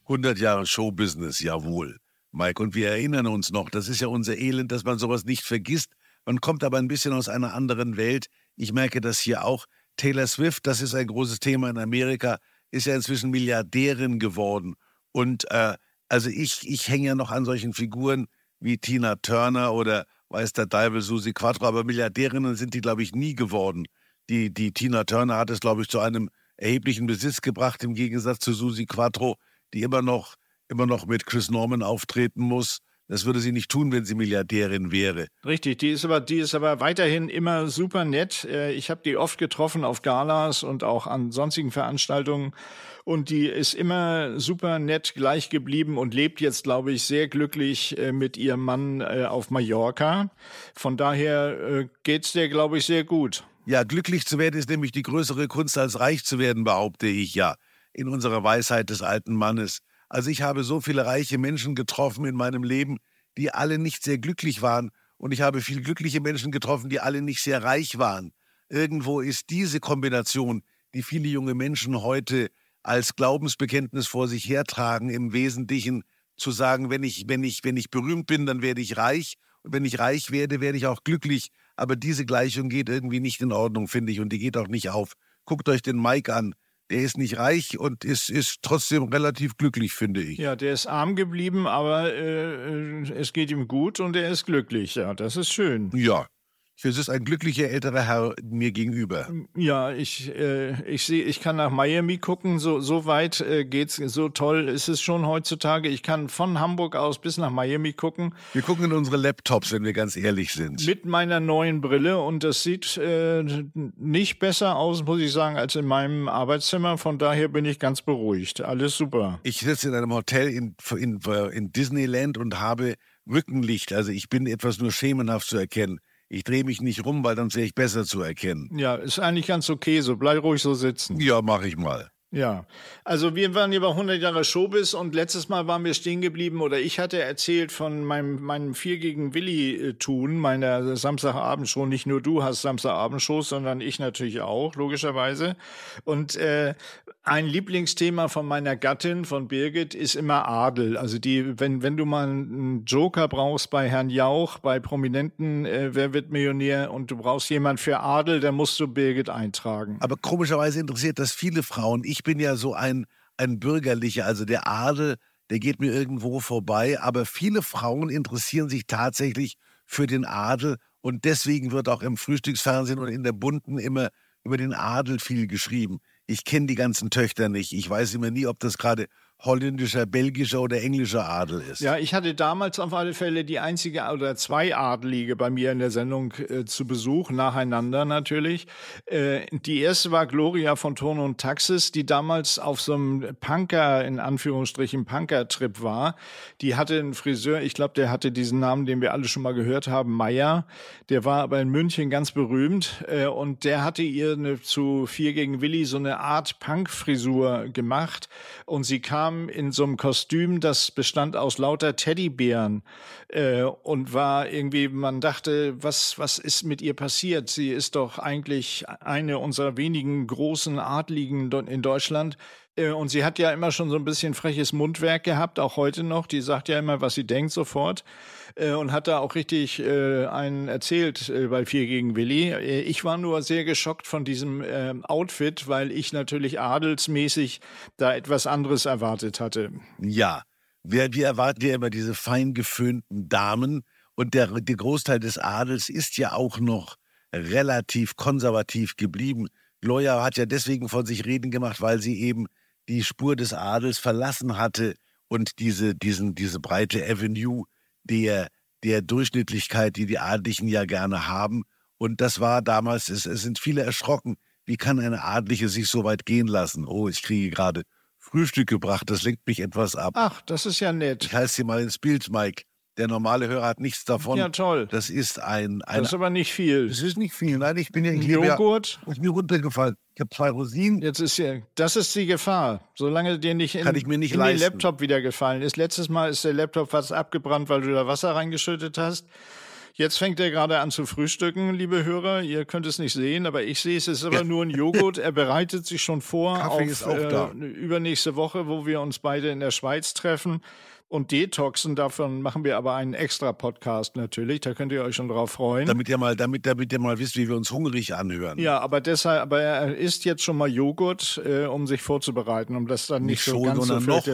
100 Jahre Showbusiness, jawohl. Mike, und wir erinnern uns noch, das ist ja unser Elend, dass man sowas nicht vergisst. Man kommt aber ein bisschen aus einer anderen Welt. Ich merke das hier auch. Taylor Swift, das ist ein großes Thema in Amerika, ist ja inzwischen Milliardärin geworden. Und äh, also ich, ich hänge ja noch an solchen Figuren wie Tina Turner oder weiß der Teufel Susi Quattro, aber Milliardärinnen sind die, glaube ich, nie geworden. Die, die Tina Turner hat es, glaube ich, zu einem erheblichen Besitz gebracht, im Gegensatz zu Susi Quattro, die immer noch, immer noch mit Chris Norman auftreten muss. Das würde sie nicht tun, wenn sie Milliardärin wäre. Richtig, die ist aber, die ist aber weiterhin immer super nett. Äh, ich habe die oft getroffen auf Galas und auch an sonstigen Veranstaltungen. Und die ist immer super nett gleich geblieben und lebt jetzt, glaube ich, sehr glücklich äh, mit ihrem Mann äh, auf Mallorca. Von daher geht's dir, glaube ich, sehr gut. Ja, glücklich zu werden ist nämlich die größere Kunst als reich zu werden, behaupte ich ja, in unserer Weisheit des alten Mannes. Also ich habe so viele reiche Menschen getroffen in meinem Leben, die alle nicht sehr glücklich waren. Und ich habe viele glückliche Menschen getroffen, die alle nicht sehr reich waren. Irgendwo ist diese Kombination, die viele junge Menschen heute als Glaubensbekenntnis vor sich hertragen, im Wesentlichen zu sagen, wenn ich, wenn ich, wenn ich berühmt bin, dann werde ich reich. Und wenn ich reich werde, werde ich auch glücklich. Aber diese Gleichung geht irgendwie nicht in Ordnung, finde ich, und die geht auch nicht auf. Guckt euch den Mike an der ist nicht reich und ist, ist trotzdem relativ glücklich, finde ich. Ja, der ist arm geblieben, aber äh, es geht ihm gut und er ist glücklich. Ja, das ist schön. Ja, es ist ein glücklicher älterer Herr mir gegenüber. Ja, ich, äh, ich sehe, ich kann nach Miami gucken. So, so weit äh, geht's, so toll ist es schon heutzutage. Ich kann von Hamburg aus bis nach Miami gucken. Wir gucken in unsere Laptops, wenn wir ganz ehrlich sind. Mit meiner neuen Brille und das sieht äh, nicht besser aus, muss ich sagen, als in meinem Arbeitszimmer. Von daher bin ich ganz beruhigt. Alles super. Ich sitze in einem Hotel in, in, in Disneyland und habe Rückenlicht. Also ich bin etwas nur schemenhaft zu erkennen. Ich drehe mich nicht rum, weil dann wäre ich besser zu erkennen. Ja, ist eigentlich ganz okay so. Bleib ruhig so sitzen. Ja, mache ich mal. Ja, also wir waren hier bei 100 Jahre Showbiz und letztes Mal waren wir stehen geblieben oder ich hatte erzählt von meinem, meinem Vier gegen Willi-Tun, meiner Samstagabendshow. Nicht nur du hast Samstagabendshows, sondern ich natürlich auch, logischerweise. Und äh, ein Lieblingsthema von meiner Gattin, von Birgit, ist immer Adel. Also die, wenn, wenn du mal einen Joker brauchst bei Herrn Jauch, bei Prominenten, äh, wer wird Millionär und du brauchst jemand für Adel, dann musst du Birgit eintragen. Aber komischerweise interessiert das viele Frauen. Ich bin ja so ein, ein bürgerlicher, also der Adel, der geht mir irgendwo vorbei. Aber viele Frauen interessieren sich tatsächlich für den Adel und deswegen wird auch im Frühstücksfernsehen und in der Bunten immer über den Adel viel geschrieben. Ich kenne die ganzen Töchter nicht. Ich weiß immer nie, ob das gerade holländischer, belgischer oder englischer Adel ist. Ja, ich hatte damals auf alle Fälle die einzige oder zwei Adelige bei mir in der Sendung äh, zu Besuch, nacheinander natürlich. Äh, die erste war Gloria von Turn und Taxis, die damals auf so einem Punker, in Anführungsstrichen Punker-Trip war. Die hatte einen Friseur, ich glaube, der hatte diesen Namen, den wir alle schon mal gehört haben, Meier. Der war aber in München ganz berühmt äh, und der hatte ihr eine, zu Vier gegen Willi so eine Art Punk-Frisur gemacht und sie kam kam in so einem Kostüm, das bestand aus lauter Teddybären äh, und war irgendwie, man dachte, was, was ist mit ihr passiert? Sie ist doch eigentlich eine unserer wenigen großen Adligen in Deutschland. Äh, und sie hat ja immer schon so ein bisschen freches Mundwerk gehabt, auch heute noch. Die sagt ja immer, was sie denkt sofort. Äh, und hat da auch richtig äh, einen erzählt bei Vier gegen Willi. Ich war nur sehr geschockt von diesem ähm, Outfit, weil ich natürlich adelsmäßig da etwas anderes erwartet hatte. Ja, wir, wir erwarten ja immer diese fein geföhnten Damen. Und der, der Großteil des Adels ist ja auch noch relativ konservativ geblieben. Gloria hat ja deswegen von sich reden gemacht, weil sie eben die Spur des Adels verlassen hatte und diese, diesen, diese breite Avenue der, der Durchschnittlichkeit, die die Adligen ja gerne haben. Und das war damals, es, es sind viele erschrocken. Wie kann eine Adlige sich so weit gehen lassen? Oh, ich kriege gerade Frühstück gebracht, das lenkt mich etwas ab. Ach, das ist ja nett. Ich heiße dir mal ins Bild, Mike. Der normale Hörer hat nichts davon. Ja, toll. Das ist ein. ein das ist aber nicht viel. Das ist nicht viel. Nein, ich bin ja. Ich Joghurt. Ja, ist mir runtergefallen. Ich habe zwei Rosinen. Jetzt ist ja. Das ist die Gefahr. Solange dir nicht in, Kann ich mir nicht in leisten. den Laptop wieder gefallen ist. Letztes Mal ist der Laptop fast abgebrannt, weil du da Wasser reingeschüttet hast. Jetzt fängt er gerade an zu frühstücken, liebe Hörer. Ihr könnt es nicht sehen, aber ich sehe es. Es ist aber nur ein Joghurt. Er bereitet sich schon vor Kaffee auf äh, übernächste Woche, wo wir uns beide in der Schweiz treffen und Detoxen. Davon machen wir aber einen extra Podcast natürlich. Da könnt ihr euch schon drauf freuen. Damit ihr mal, damit, damit ihr mal wisst, wie wir uns hungrig anhören. Ja, aber deshalb, aber er isst jetzt schon mal Joghurt, äh, um sich vorzubereiten, um das dann nicht, nicht so schon, ganz so noch,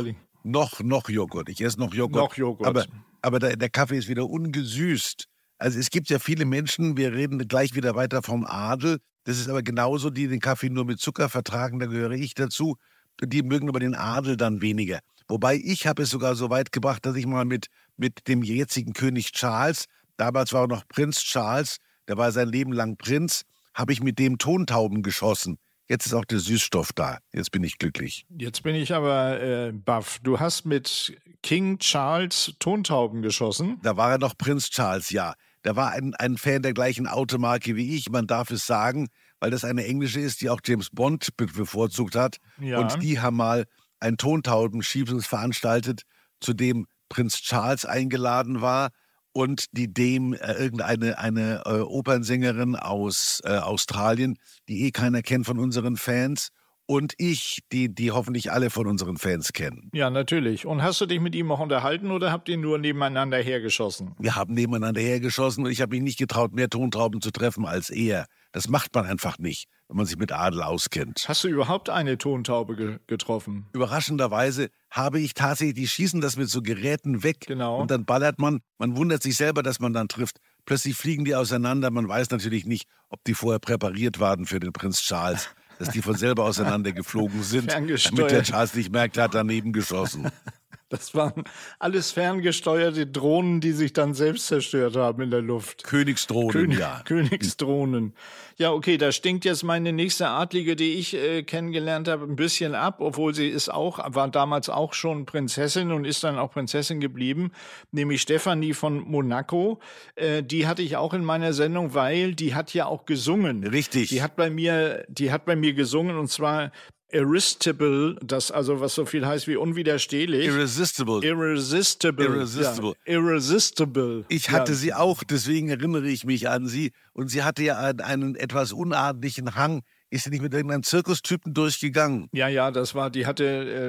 Noch, noch Joghurt. Ich esse noch Joghurt. Noch Joghurt. Aber, aber der, der Kaffee ist wieder ungesüßt. Also es gibt ja viele Menschen, wir reden gleich wieder weiter vom Adel. Das ist aber genauso, die den Kaffee nur mit Zucker vertragen, da gehöre ich dazu. Die mögen aber den Adel dann weniger. Wobei ich habe es sogar so weit gebracht, dass ich mal mit, mit dem jetzigen König Charles, damals war er noch Prinz Charles, der war sein Leben lang Prinz, habe ich mit dem Tontauben geschossen. Jetzt ist auch der Süßstoff da. Jetzt bin ich glücklich. Jetzt bin ich aber äh, baff. Du hast mit King Charles Tontauben geschossen. Da war er noch Prinz Charles, ja. Der war ein, ein Fan der gleichen Automarke wie ich. Man darf es sagen, weil das eine englische ist, die auch James Bond bevorzugt hat. Ja. Und die haben mal ein Tontaubenschießens veranstaltet, zu dem Prinz Charles eingeladen war und die dem äh, irgendeine eine äh, Opernsängerin aus äh, Australien, die eh keiner kennt von unseren Fans, und ich, die, die hoffentlich alle von unseren Fans kennen. Ja, natürlich. Und hast du dich mit ihm auch unterhalten oder habt ihr nur nebeneinander hergeschossen? Wir haben nebeneinander hergeschossen und ich habe mich nicht getraut, mehr Tontauben zu treffen als er. Das macht man einfach nicht, wenn man sich mit Adel auskennt. Hast du überhaupt eine Tontaube ge getroffen? Überraschenderweise habe ich tatsächlich, die schießen das mit so Geräten weg. Genau. Und dann ballert man, man wundert sich selber, dass man dann trifft. Plötzlich fliegen die auseinander. Man weiß natürlich nicht, ob die vorher präpariert waren für den Prinz Charles. Dass die von selber auseinandergeflogen sind, Ferngesteuert. damit der Charles nicht merkt, er hat daneben geschossen. Das waren alles ferngesteuerte Drohnen, die sich dann selbst zerstört haben in der Luft. Königsdrohnen, König, ja. Königsdrohnen. Ja, okay, da stinkt jetzt meine nächste Adlige, die ich äh, kennengelernt habe, ein bisschen ab, obwohl sie ist auch, war damals auch schon Prinzessin und ist dann auch Prinzessin geblieben, nämlich Stefanie von Monaco. Äh, die hatte ich auch in meiner Sendung, weil die hat ja auch gesungen. Richtig. Die hat bei mir, die hat bei mir gesungen und zwar Irresistible, das also was so viel heißt wie unwiderstehlich. Irresistible. Irresistible. Irresistible. Ja, irresistible. Ich hatte ja. sie auch, deswegen erinnere ich mich an sie. Und sie hatte ja einen, einen etwas unordentlichen Hang. Ist sie nicht mit irgendeinem Zirkustypen durchgegangen? Ja, ja, das war, die hatte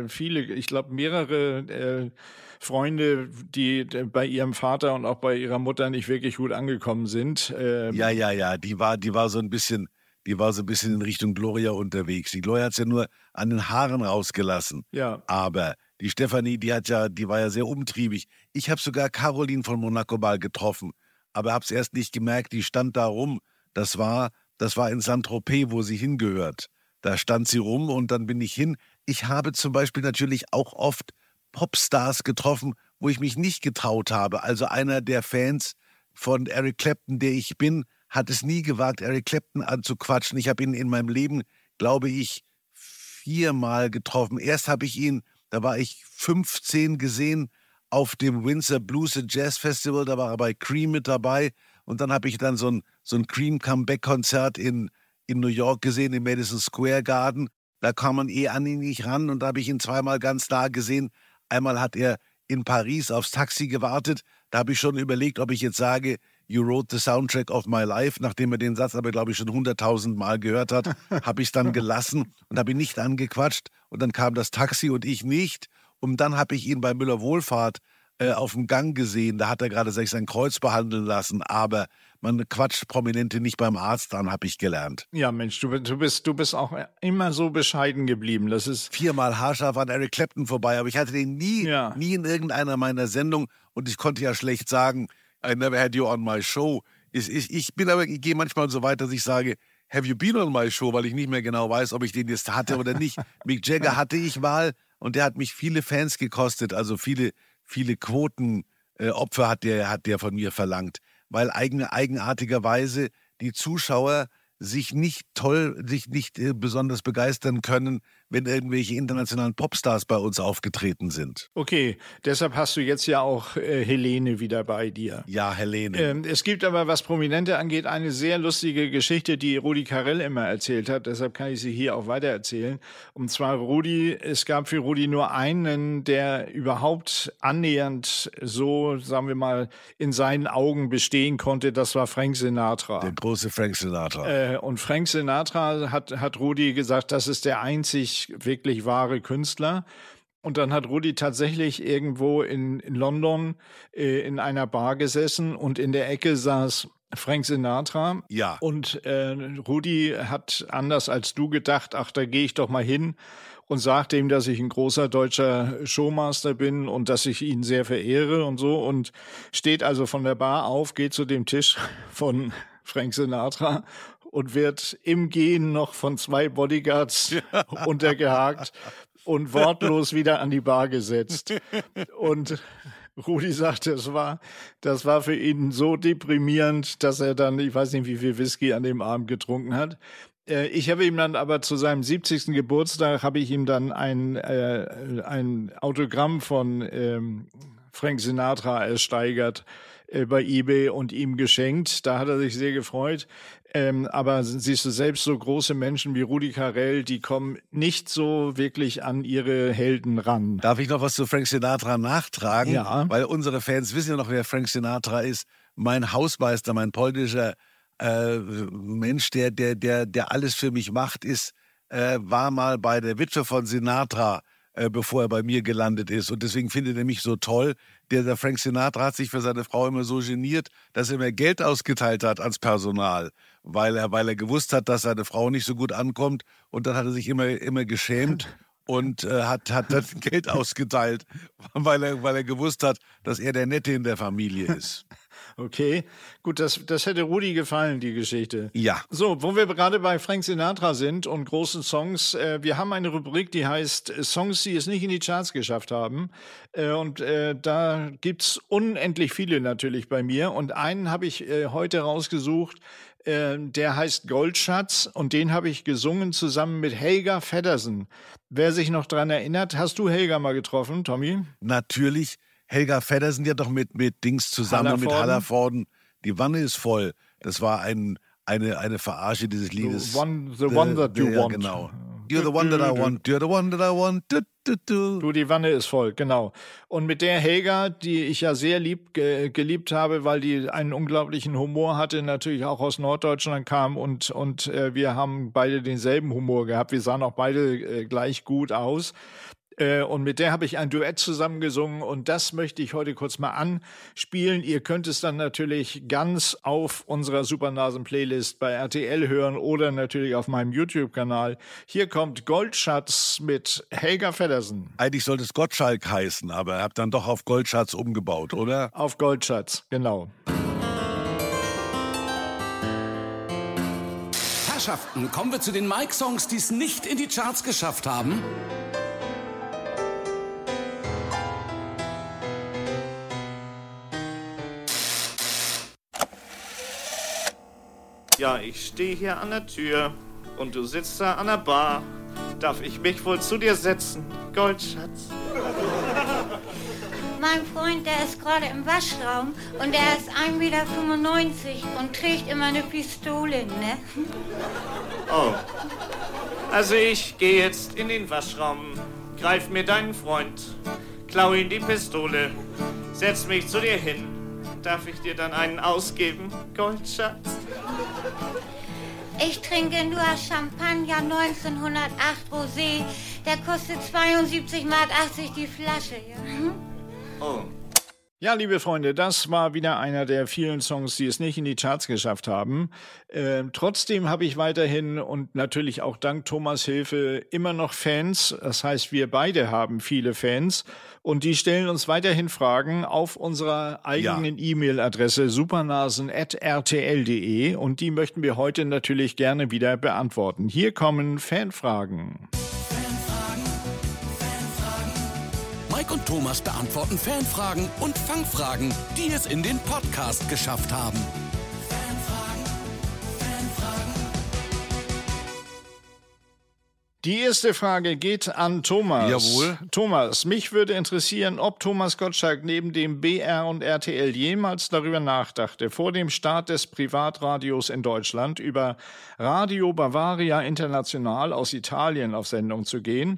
äh, viele, ich glaube mehrere äh, Freunde, die äh, bei ihrem Vater und auch bei ihrer Mutter nicht wirklich gut angekommen sind. Ähm, Ja, ja, ja. Die war, die war so ein bisschen, die war so ein bisschen in Richtung Gloria unterwegs. Die Gloria hat es ja nur an den Haaren rausgelassen. Ja. Aber die Stefanie, die hat ja, die war ja sehr umtriebig. Ich habe sogar Caroline von Monaco mal getroffen, aber habe es erst nicht gemerkt. Die stand da rum. Das war, das war in Saint-Tropez, wo sie hingehört. Da stand sie rum und dann bin ich hin. Ich habe zum Beispiel natürlich auch oft Popstars getroffen, wo ich mich nicht getraut habe. Also einer der Fans von Eric Clapton, der ich bin, hat es nie gewagt, Eric Clapton anzuquatschen. Ich habe ihn in meinem Leben, glaube ich, viermal getroffen. Erst habe ich ihn, da war ich 15 gesehen auf dem Windsor Blues and Jazz Festival, da war er bei Cream mit dabei. Und dann habe ich dann so ein, so ein Cream Comeback-Konzert in, in New York gesehen, im Madison Square Garden. Da kam man eh an ihn nicht ran und da habe ich ihn zweimal ganz nah gesehen. Einmal hat er in Paris aufs Taxi gewartet. Da habe ich schon überlegt, ob ich jetzt sage, You wrote the soundtrack of my life. Nachdem er den Satz aber, glaube ich, schon hunderttausend Mal gehört hat, habe ich es dann gelassen und habe ihn nicht angequatscht. Und dann kam das Taxi und ich nicht. Und dann habe ich ihn bei Müller Wohlfahrt äh, auf dem Gang gesehen. Da hat er gerade sich sein Kreuz behandeln lassen. Aber man quatscht Prominente nicht beim Arzt an, habe ich gelernt. Ja, Mensch, du, du, bist, du bist auch immer so bescheiden geblieben. Das ist. Viermal haarscharf an Eric Clapton vorbei, aber ich hatte den nie, Ja. nie in irgendeiner meiner Sendungen und ich konnte ja schlecht sagen, I never had you on my show. Ich, ich, ich bin aber, ich gehe manchmal so weit, dass ich sage, have you been on my show, weil ich nicht mehr genau weiß, ob ich den jetzt hatte oder nicht. Mick Jagger hatte ich mal und der hat mich viele Fans gekostet, also viele, viele Quotenopfer äh, Opfer hat der, hat der von mir verlangt, weil eigen, eigenartigerweise die Zuschauer sich nicht toll, sich nicht äh, besonders begeistern können, wenn irgendwelche internationalen Popstars bei uns aufgetreten sind. Okay, deshalb hast du jetzt ja auch äh, Helene wieder bei dir. Ja, Helene. Ähm, es gibt aber, was Prominente angeht, eine sehr lustige Geschichte, die Rudi Carell immer erzählt hat. Deshalb kann ich sie hier auch weitererzählen. Und zwar Rudi, es gab für Rudi nur einen, der überhaupt annähernd so, sagen wir mal, in seinen Augen bestehen konnte. Das war Frank Sinatra. der große Frank Sinatra. Äh, und Frank Sinatra hat, hat Rudi gesagt, das ist der einzig wirklich wahre Künstler. Und dann hat Rudi tatsächlich irgendwo in, in London äh, in einer Bar gesessen und in der Ecke saß Frank Sinatra. Ja. Und äh, Rudi hat anders als du gedacht, ach, da gehe ich doch mal hin und sagt ihm, dass ich ein großer deutscher Showmaster bin und dass ich ihn sehr verehre und so und steht also von der Bar auf, geht zu dem Tisch von Frank Sinatra und wird im Gehen noch von zwei Bodyguards untergehakt und wortlos wieder an die Bar gesetzt. Und Rudi sagt, das war, das war für ihn so deprimierend, dass er dann, ich weiß nicht, wie viel Whisky an dem Abend getrunken hat. Äh, ich habe ihm dann aber zu seinem 70. Geburtstag habe ich ihm dann ein, äh, ein Autogramm von ähm, Frank Sinatra ersteigert äh, bei eBay und ihm geschenkt. Da hat er sich sehr gefreut. Ähm, aber siehst du selbst so große Menschen wie Rudi Carell, die kommen nicht so wirklich an ihre Helden ran. Darf ich noch was zu Frank Sinatra nachtragen? Ja. Weil unsere Fans wissen ja noch, wer Frank Sinatra ist. Mein Hausmeister, mein polnischer äh, Mensch, der, der, der, der alles für mich macht, ist, äh, war mal bei der Witwe von Sinatra äh, bevor er bei mir gelandet ist. Und deswegen findet er mich so toll. Der, der Frank Sinatra hat sich für seine Frau immer so geniert, dass er mir Geld ausgeteilt hat ans Personal, weil er, weil er gewusst hat, dass seine Frau nicht so gut ankommt. Und dann hat er sich immer, immer geschämt und äh, hat, hat dann Geld ausgeteilt, weil er, weil er gewusst hat, dass er der Nette in der Familie ist. Okay, gut, das, das hätte Rudi gefallen, die Geschichte. Ja. So, wo wir gerade bei Frank Sinatra sind und großen Songs, äh, wir haben eine Rubrik, die heißt äh, Songs, die es nicht in die Charts geschafft haben. Äh, und äh, da gibt's unendlich viele natürlich bei mir. Und einen habe ich äh, heute rausgesucht, äh, der heißt Goldschatz und den habe ich gesungen zusammen mit Helga Feddersen. Wer sich noch dran erinnert, hast du Helga mal getroffen, Tommy? Natürlich Helga Feddersen ja doch mit, mit Dings zusammen, mit Hallervorden. Hallervorden. Die Wanne ist voll. Das war ein, eine, eine Verarsche dieses Liedes. The one- the one that you ja, want. Genau. You're the one that I want. You're the one that I want. Du, du, du. Du, die Wanne ist voll, genau. Und mit der Helga, die ich ja sehr lieb, ge, geliebt habe, weil die einen unglaublichen Humor hatte, natürlich auch aus Norddeutschland kam und, und äh, wir haben beide denselben Humor gehabt. Wir sahen auch beide äh, gleich gut aus. Äh, Und mit der habe ich ein Duett zusammengesungen und das möchte ich heute kurz mal anspielen. Ihr könnt es dann natürlich ganz auf unserer Supernasen-Playlist bei RTL hören oder natürlich auf meinem YouTube-Kanal. Hier kommt Goldschatz mit Helga Feddersen Eigentlich sollte es Gottschalk heißen, aber er hat dann doch auf Goldschatz umgebaut, oder? auf Goldschatz, genau. Herrschaften, kommen wir zu den Mike-Songs, die es nicht in die Charts geschafft haben. Ja, ich stehe hier an der Tür und du sitzt da an der Bar. Darf ich mich wohl zu dir setzen, Goldschatz? Mein Freund, der ist gerade im Waschraum und er ist 1,95 Meter und trägt immer eine Pistole, ne? Oh. Also ich gehe jetzt in den Waschraum, greif mir deinen Freund, klau ihm die Pistole, setz mich zu dir hin. Darf ich dir dann einen ausgeben, Goldschatz? Ich trinke nur Champagner 1908 Rosé. Der kostet 72,80 Mark die Flasche, ja? Oh. Ja, liebe Freunde, das war wieder einer der vielen Songs, die es nicht in die Charts geschafft haben. Ähm, trotzdem habe ich weiterhin und natürlich auch dank Thomas Hilfe immer noch Fans. Das heißt, wir beide haben viele Fans und die stellen uns weiterhin Fragen auf unserer eigenen E-Mail-Adresse supernasen.rtl.de und die möchten wir heute natürlich gerne wieder beantworten. Hier kommen Fanfragen. Mike und Thomas beantworten Fanfragen und Fangfragen, die es in den Podcast geschafft haben. Die erste Frage geht an Thomas. Jawohl. Thomas, mich würde interessieren, ob Thomas Gottschalk neben dem BR und RTL jemals darüber nachdachte, vor dem Start des Privatradios in Deutschland über Radio Bavaria International aus Italien auf Sendung zu gehen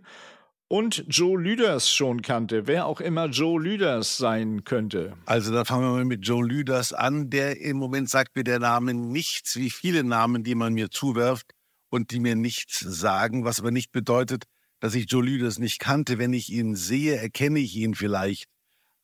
und Joe Lüders schon kannte, wer auch immer Joe Lüders sein könnte. Also da fangen wir mal mit Joe Lüders an. Der im Moment sagt mir der Name nichts, wie viele Namen, die man mir zuwirft und die mir nichts sagen, was aber nicht bedeutet, dass ich Joe Lüders nicht kannte. Wenn ich ihn sehe, erkenne ich ihn vielleicht.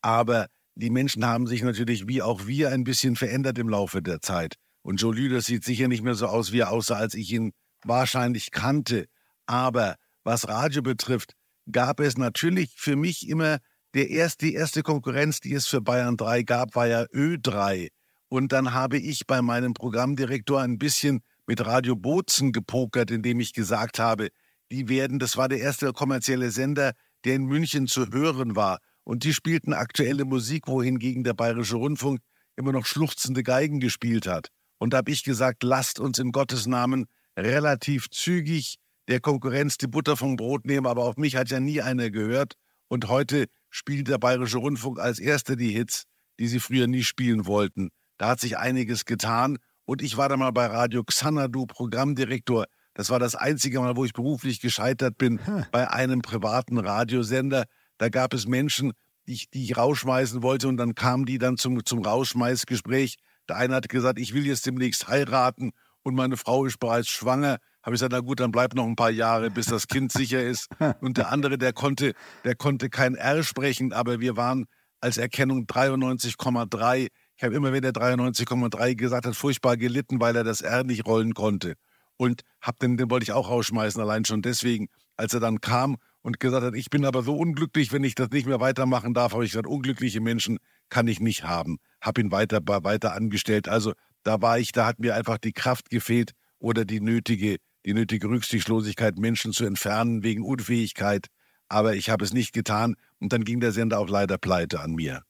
Aber die Menschen haben sich natürlich wie auch wir ein bisschen verändert im Laufe der Zeit. Und Joe Lüders sieht sicher nicht mehr so aus, wie er aussah, als ich ihn wahrscheinlich kannte. Aber was Radio betrifft, gab es natürlich für mich immer der erste, die erste Konkurrenz, die es für Bayern 3 gab, war ja Ö3. Und dann habe ich bei meinem Programmdirektor ein bisschen mit Radio Bozen gepokert, indem ich gesagt habe, die werden, das war der erste kommerzielle Sender, der in München zu hören war. Und die spielten aktuelle Musik, wohingegen der Bayerische Rundfunk immer noch schluchzende Geigen gespielt hat. Und da habe ich gesagt, lasst uns in Gottes Namen relativ zügig der Konkurrenz die Butter vom Brot nehmen, aber auf mich hat ja nie einer gehört. Und heute spielt der Bayerische Rundfunk als erster die Hits, die sie früher nie spielen wollten. Da hat sich einiges getan. Und ich war da mal bei Radio Xanadu Programmdirektor. Das war das einzige Mal, wo ich beruflich gescheitert bin, hm. bei einem privaten Radiosender. Da gab es Menschen, die ich, die ich rausschmeißen wollte und dann kamen die dann zum, zum Rausschmeißgespräch. Der eine hat gesagt, ich will jetzt demnächst heiraten und meine Frau ist bereits schwanger. Habe ich gesagt, na gut, dann bleib noch ein paar Jahre, bis das Kind sicher ist. Und der andere, der konnte, der konnte kein R sprechen, aber wir waren als Erkennung 93,3 ich habe immer, wenn er 93,3 gesagt hat, furchtbar gelitten, weil er das R nicht rollen konnte. Und hab den, den wollte ich auch rausschmeißen, allein schon deswegen. Als er dann kam und gesagt hat, ich bin aber so unglücklich, wenn ich das nicht mehr weitermachen darf, habe ich gesagt, unglückliche Menschen kann ich nicht haben. Hab ihn weiter, weiter angestellt. Also da war ich, da hat mir einfach die Kraft gefehlt oder die nötige, die nötige Rücksichtslosigkeit, Menschen zu entfernen wegen Unfähigkeit. Aber ich habe es nicht getan und dann ging der Sender auch leider pleite an mir.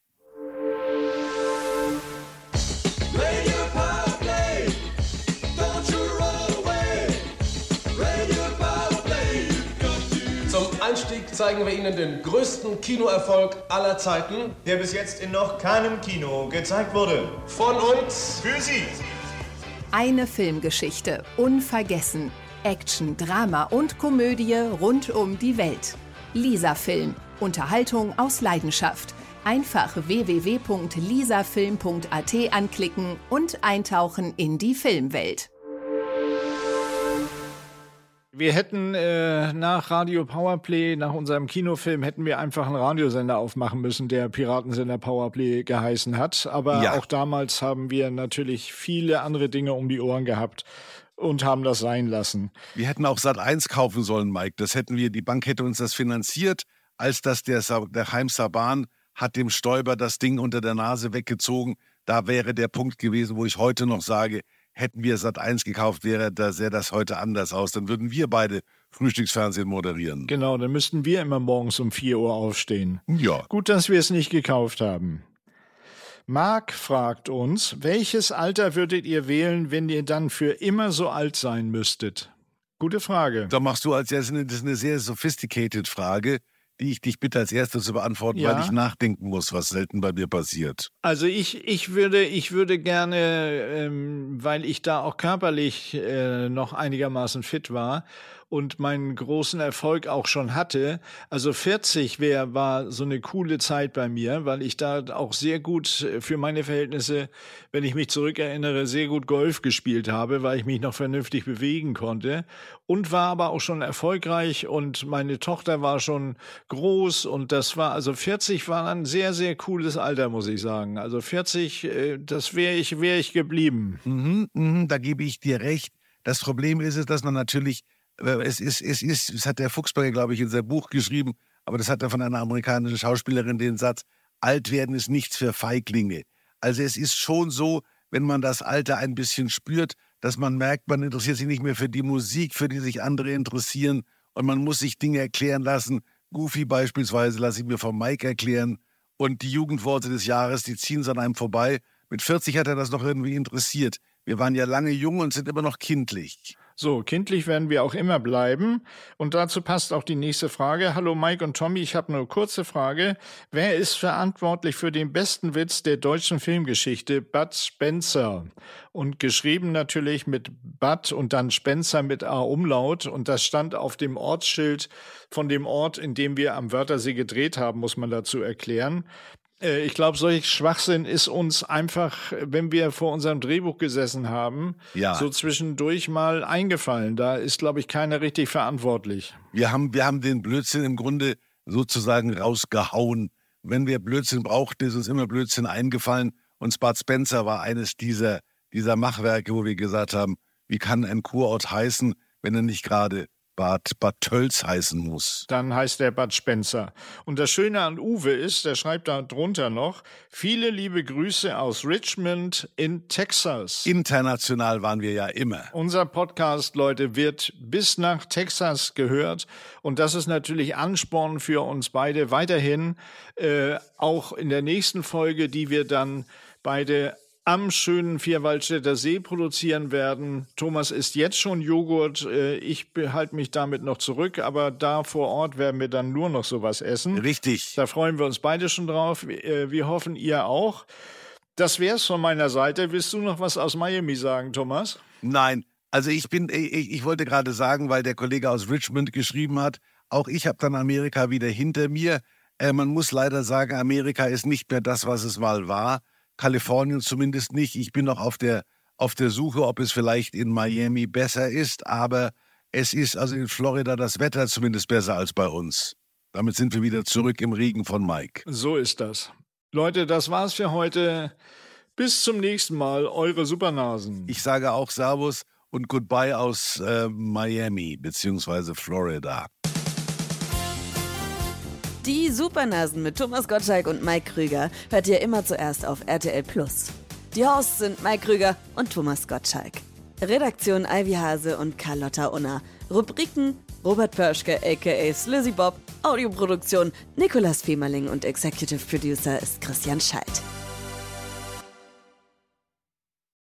zeigen wir Ihnen den größten Kinoerfolg aller Zeiten, der bis jetzt in noch keinem Kino gezeigt wurde. Von uns für Sie. Eine Filmgeschichte, unvergessen. Action, Drama und Komödie rund um die Welt. Lisa Film. Unterhaltung aus Leidenschaft. Einfach www.lisafilm.at anklicken und eintauchen in die Filmwelt. Wir hätten äh, nach Radio Powerplay, nach unserem Kinofilm, hätten wir einfach einen Radiosender aufmachen müssen, der Piratensender Powerplay geheißen hat. Aber ja. auch damals haben wir natürlich viele andere Dinge um die Ohren gehabt und haben das sein lassen. Wir hätten auch Sat 1 kaufen sollen, Mike. Das hätten wir, die Bank hätte uns das finanziert, als das der, der Heim Saban hat dem Stoiber das Ding unter der Nase weggezogen. Da wäre der Punkt gewesen, wo ich heute noch sage, hätten wir Sat 1 gekauft, wäre da sähe das heute anders aus. Dann würden wir beide Frühstücksfernsehen moderieren. Genau, dann müssten wir immer morgens um 4 Uhr aufstehen. Ja. Gut, dass wir es nicht gekauft haben. Marc fragt uns, welches Alter würdet ihr wählen, wenn ihr dann für immer so alt sein müsstet? Gute Frage. Da machst du als erstes eine, das ist eine sehr sophisticated Frage die ich dich bitte als erstes zu beantworten, ja. weil ich nachdenken muss, was selten bei mir passiert. Also ich, ich würde, ich würde gerne, ähm, weil ich da auch körperlich äh, noch einigermaßen fit war und meinen großen Erfolg auch schon hatte. Also 40 wäre war so eine coole Zeit bei mir, weil ich da auch sehr gut äh, für meine Verhältnisse, wenn ich mich zurückerinnere, sehr gut Golf gespielt habe, weil ich mich noch vernünftig bewegen konnte und war aber auch schon erfolgreich und meine Tochter war schon groß und das war also 40 war ein sehr sehr cooles Alter, muss ich sagen. Also 40, äh, das wäre ich wäre ich geblieben. Mhm, mh, da gebe ich dir recht. Das Problem ist es, dass man natürlich es ist, es ist, das hat der Fuchsberger, glaube ich, in seinem Buch geschrieben, aber das hat er von einer amerikanischen Schauspielerin den Satz, alt werden ist nichts für Feiglinge. Also es ist schon so, wenn man das Alter ein bisschen spürt, dass man merkt, man interessiert sich nicht mehr für die Musik, für die sich andere interessieren und man muss sich Dinge erklären lassen. Goofy beispielsweise lasse ich mir von Mike erklären und die Jugendworte des Jahres, die ziehen so an einem vorbei. Mit 40 hat er das noch irgendwie interessiert. Wir waren ja lange jung und sind immer noch kindlich. So, kindlich werden wir auch immer bleiben. Und dazu passt auch die nächste Frage. Hallo Mike und Tommy, ich habe eine kurze Frage. Wer ist verantwortlich für den besten Witz der deutschen Filmgeschichte? Bud Spencer. Und geschrieben natürlich mit Bud und dann Spencer mit A-Umlaut. Und das stand auf dem Ortsschild von dem Ort, in dem wir am Wörthersee gedreht haben, muss man dazu erklären. Äh, ich glaube, solch Schwachsinn ist uns einfach, wenn wir vor unserem Drehbuch gesessen haben, ja. so zwischendurch mal eingefallen. Da ist, glaube ich, keiner richtig verantwortlich. Wir haben, wir haben den Blödsinn im Grunde sozusagen rausgehauen. Wenn wir Blödsinn brauchten, ist uns immer Blödsinn eingefallen. Und Bud Spencer war eines dieser, dieser Machwerke, wo wir gesagt haben, wie kann ein Kurort heißen, wenn er nicht gerade Bad, Bad Tölz heißen muss. Dann heißt er Bad Spencer. Und das Schöne an Uwe ist, der schreibt da drunter noch, viele liebe Grüße aus Richmond in Texas. International waren wir ja immer. Unser Podcast, Leute, wird bis nach Texas gehört. Und das ist natürlich Ansporn für uns beide weiterhin, äh, auch in der nächsten Folge, die wir dann beide am schönen Vierwaldstätter See produzieren werden. Thomas isst jetzt schon Joghurt. Äh, ich behalte mich damit noch zurück, aber da vor Ort werden wir dann nur noch sowas essen. Richtig. Da freuen wir uns beide schon drauf. Äh, wir hoffen, ihr auch. Das wär's von meiner Seite. Willst du noch was aus Miami sagen, Thomas? Nein. Also ich bin, ich, ich wollte gerade sagen, weil der Kollege aus Richmond geschrieben hat, auch ich habe dann Amerika wieder hinter mir. Äh, man muss leider sagen, Amerika ist nicht mehr das, was es mal war. Kalifornien zumindest nicht. Ich bin noch auf der, auf der Suche, ob es vielleicht in Miami besser ist, aber es ist also in Florida das Wetter zumindest besser als bei uns. Damit sind wir wieder zurück im Regen von Mike. So ist das. Leute, das war's für heute. Bis zum nächsten Mal, eure Supernasen. Ich sage auch Servus und Goodbye aus äh, Miami bzw. Florida. Die Supernasen mit Thomas Gottschalk und Mike Krüger hört ihr immer zuerst auf RTL Plus. Die Hosts sind Mike Krüger und Thomas Gottschalk. Redaktion Ivy Hase und Carlotta Unna. Rubriken Robert Pörschke aka Slizzy Bob. Audioproduktion Nikolas Femerling und Executive Producer ist Christian Schalt.